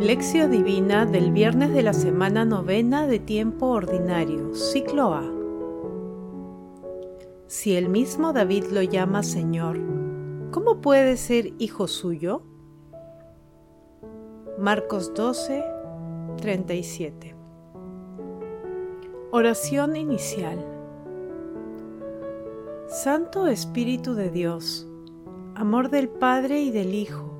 Lección Divina del viernes de la semana novena de tiempo ordinario, ciclo A. Si el mismo David lo llama Señor, ¿cómo puede ser hijo suyo? Marcos 12, 37. Oración inicial. Santo Espíritu de Dios, amor del Padre y del Hijo,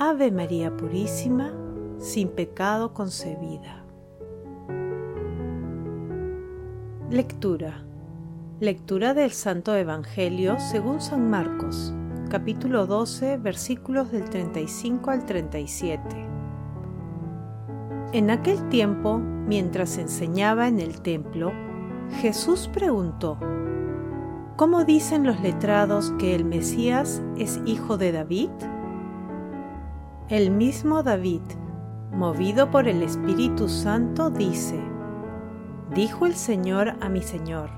Ave María Purísima, sin pecado concebida. Lectura. Lectura del Santo Evangelio según San Marcos, capítulo 12, versículos del 35 al 37. En aquel tiempo, mientras enseñaba en el templo, Jesús preguntó, ¿Cómo dicen los letrados que el Mesías es hijo de David? El mismo David, movido por el Espíritu Santo, dice, Dijo el Señor a mi Señor,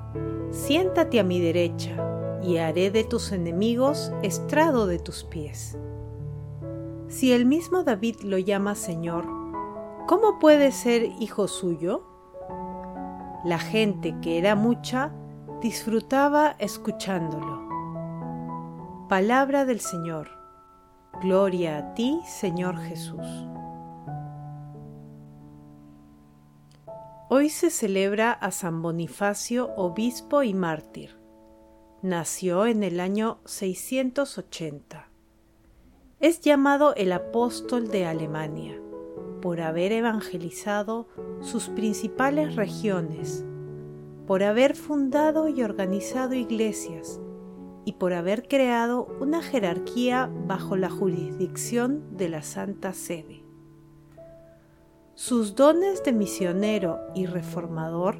siéntate a mi derecha, y haré de tus enemigos estrado de tus pies. Si el mismo David lo llama Señor, ¿cómo puede ser hijo suyo? La gente, que era mucha, disfrutaba escuchándolo. Palabra del Señor. Gloria a ti, Señor Jesús. Hoy se celebra a San Bonifacio, obispo y mártir. Nació en el año 680. Es llamado el apóstol de Alemania por haber evangelizado sus principales regiones por haber fundado y organizado iglesias y por haber creado una jerarquía bajo la jurisdicción de la Santa Sede. Sus dones de misionero y reformador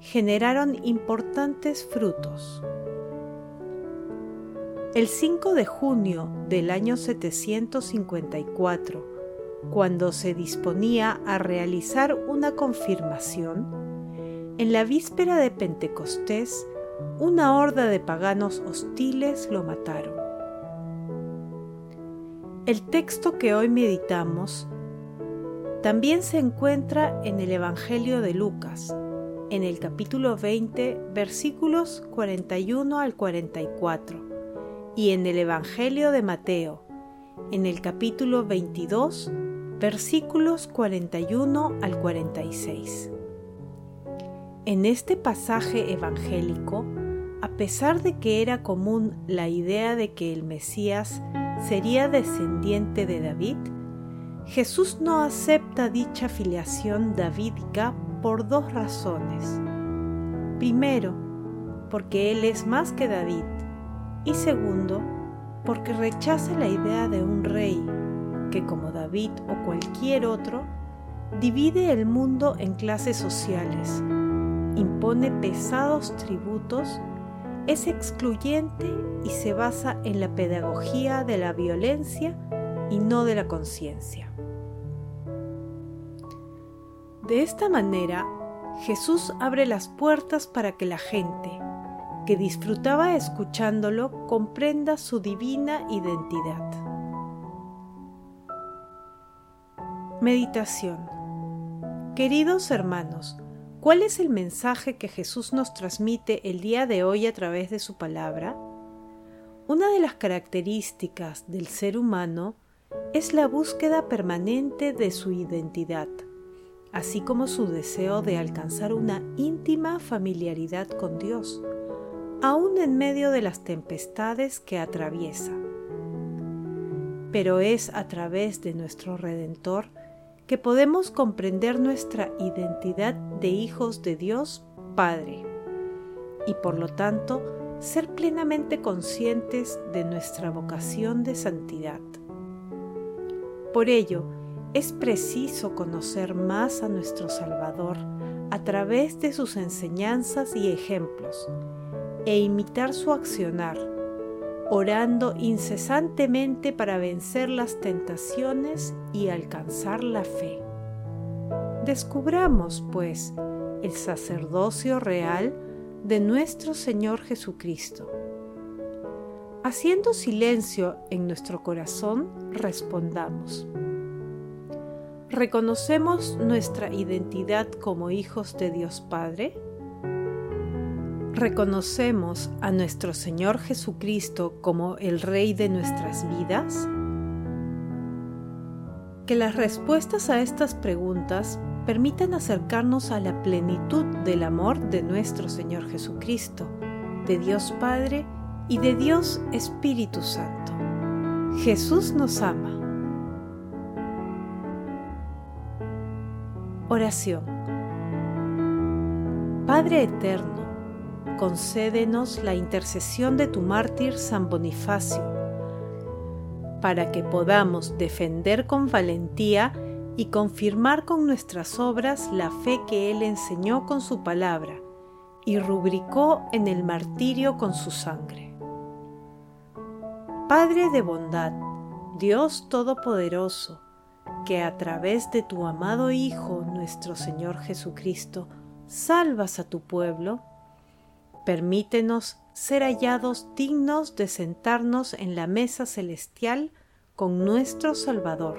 generaron importantes frutos. El 5 de junio del año 754, cuando se disponía a realizar una confirmación, en la víspera de Pentecostés, una horda de paganos hostiles lo mataron. El texto que hoy meditamos también se encuentra en el Evangelio de Lucas, en el capítulo 20, versículos 41 al 44, y en el Evangelio de Mateo, en el capítulo 22, versículos 41 al 46. En este pasaje evangélico, a pesar de que era común la idea de que el Mesías sería descendiente de David, Jesús no acepta dicha filiación davídica por dos razones. Primero, porque Él es más que David, y segundo, porque rechaza la idea de un rey que, como David o cualquier otro, divide el mundo en clases sociales impone pesados tributos, es excluyente y se basa en la pedagogía de la violencia y no de la conciencia. De esta manera, Jesús abre las puertas para que la gente, que disfrutaba escuchándolo, comprenda su divina identidad. Meditación Queridos hermanos, ¿Cuál es el mensaje que Jesús nos transmite el día de hoy a través de su palabra? Una de las características del ser humano es la búsqueda permanente de su identidad, así como su deseo de alcanzar una íntima familiaridad con Dios, aun en medio de las tempestades que atraviesa. Pero es a través de nuestro Redentor que podemos comprender nuestra identidad de hijos de Dios Padre y por lo tanto ser plenamente conscientes de nuestra vocación de santidad. Por ello, es preciso conocer más a nuestro Salvador a través de sus enseñanzas y ejemplos e imitar su accionar, orando incesantemente para vencer las tentaciones y alcanzar la fe. Descubramos, pues, el sacerdocio real de nuestro Señor Jesucristo. Haciendo silencio en nuestro corazón, respondamos. ¿Reconocemos nuestra identidad como hijos de Dios Padre? ¿Reconocemos a nuestro Señor Jesucristo como el Rey de nuestras vidas? Que las respuestas a estas preguntas permitan acercarnos a la plenitud del amor de nuestro Señor Jesucristo, de Dios Padre y de Dios Espíritu Santo. Jesús nos ama. Oración. Padre Eterno, concédenos la intercesión de tu mártir San Bonifacio, para que podamos defender con valentía y confirmar con nuestras obras la fe que Él enseñó con su palabra y rubricó en el martirio con su sangre. Padre de bondad, Dios Todopoderoso, que a través de tu amado Hijo, nuestro Señor Jesucristo, salvas a tu pueblo, permítenos ser hallados dignos de sentarnos en la mesa celestial con nuestro Salvador.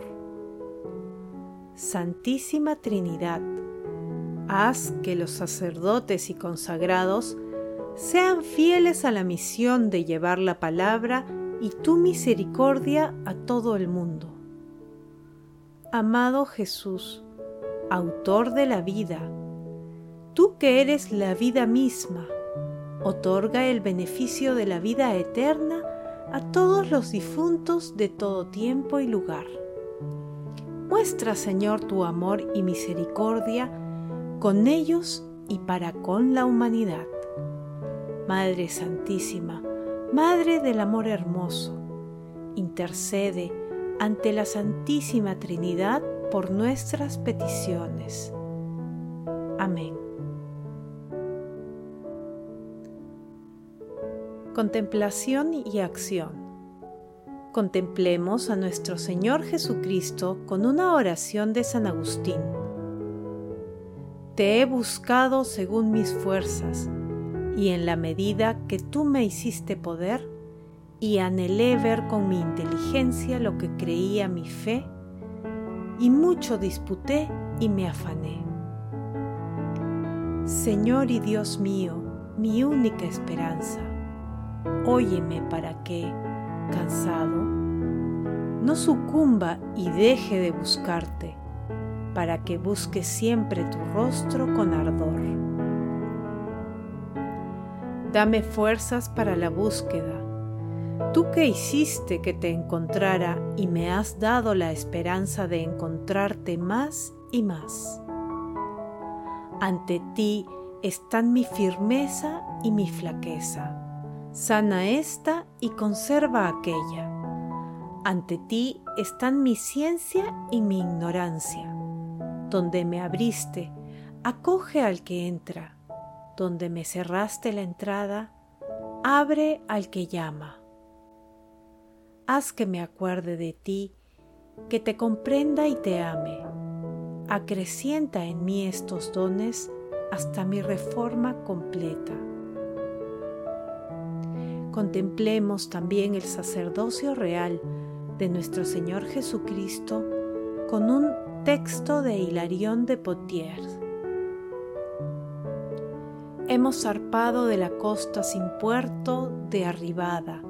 Santísima Trinidad, haz que los sacerdotes y consagrados sean fieles a la misión de llevar la palabra y tu misericordia a todo el mundo Amado Jesús, autor de la vida, tú que eres la vida misma, otorga el beneficio de la vida eterna a todos los difuntos de todo tiempo y lugar. Muestra, Señor, tu amor y misericordia con ellos y para con la humanidad. Madre Santísima, Madre del Amor Hermoso, intercede ante la Santísima Trinidad por nuestras peticiones. Amén. Contemplación y acción. Contemplemos a nuestro Señor Jesucristo con una oración de San Agustín. Te he buscado según mis fuerzas, y en la medida que tú me hiciste poder, y anhelé ver con mi inteligencia lo que creía mi fe, y mucho disputé y me afané. Señor y Dios mío, mi única esperanza, óyeme para que, cansado, no sucumba y deje de buscarte, para que busque siempre tu rostro con ardor. Dame fuerzas para la búsqueda Tú que hiciste que te encontrara y me has dado la esperanza de encontrarte más y más. Ante ti están mi firmeza y mi flaqueza. Sana esta y conserva aquella. Ante ti están mi ciencia y mi ignorancia. Donde me abriste, acoge al que entra. Donde me cerraste la entrada, abre al que llama haz que me acuerde de ti, que te comprenda y te ame. Acrecienta en mí estos dones hasta mi reforma completa. Contemplemos también el sacerdocio real de nuestro Señor Jesucristo con un texto de Hilarión de Potiers. Hemos zarpado de la costa sin puerto de arribada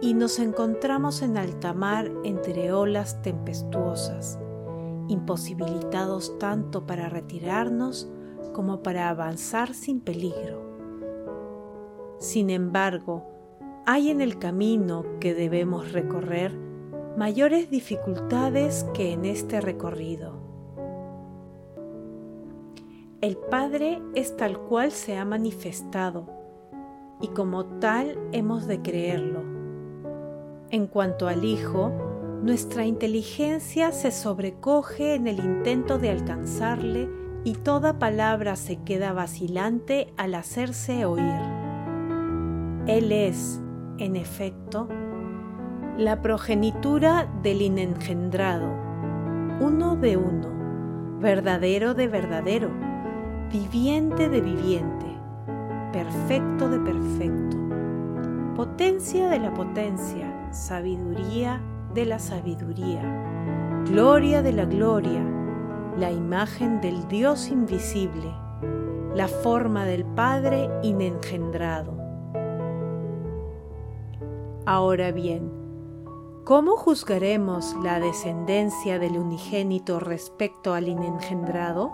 y nos encontramos en alta mar entre olas tempestuosas, imposibilitados tanto para retirarnos como para avanzar sin peligro. Sin embargo, hay en el camino que debemos recorrer mayores dificultades que en este recorrido. El Padre es tal cual se ha manifestado y como tal hemos de creerlo en cuanto al Hijo, nuestra inteligencia se sobrecoge en el intento de alcanzarle y toda palabra se queda vacilante al hacerse oír. Él es, en efecto, la progenitura del inengendrado, uno de uno, verdadero de verdadero, viviente de viviente, perfecto de perfecto, potencia de la potencia, sabiduría de la sabiduría, gloria de la gloria, la imagen del Dios invisible, la forma del Padre inengendrado. Ahora bien, ¿cómo juzgaremos la descendencia del unigénito respecto al inengendrado?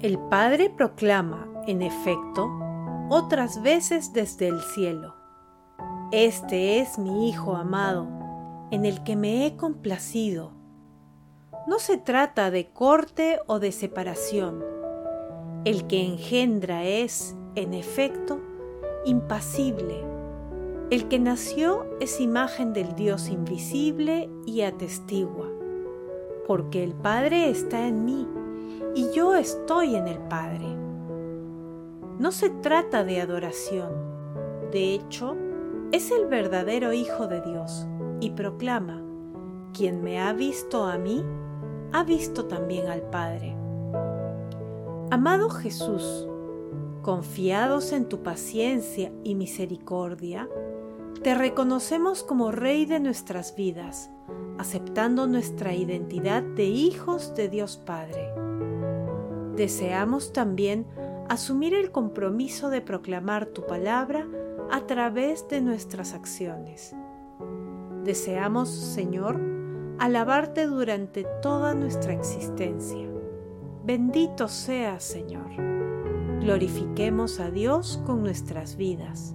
El Padre proclama, en efecto, otras veces desde el cielo este es mi Hijo amado, en el que me he complacido. No se trata de corte o de separación. El que engendra es, en efecto, impasible. El que nació es imagen del Dios invisible y atestigua, porque el Padre está en mí y yo estoy en el Padre. No se trata de adoración. De hecho, es el verdadero Hijo de Dios y proclama, quien me ha visto a mí, ha visto también al Padre. Amado Jesús, confiados en tu paciencia y misericordia, te reconocemos como Rey de nuestras vidas, aceptando nuestra identidad de hijos de Dios Padre. Deseamos también asumir el compromiso de proclamar tu palabra a través de nuestras acciones. Deseamos, Señor, alabarte durante toda nuestra existencia. Bendito seas, Señor. Glorifiquemos a Dios con nuestras vidas.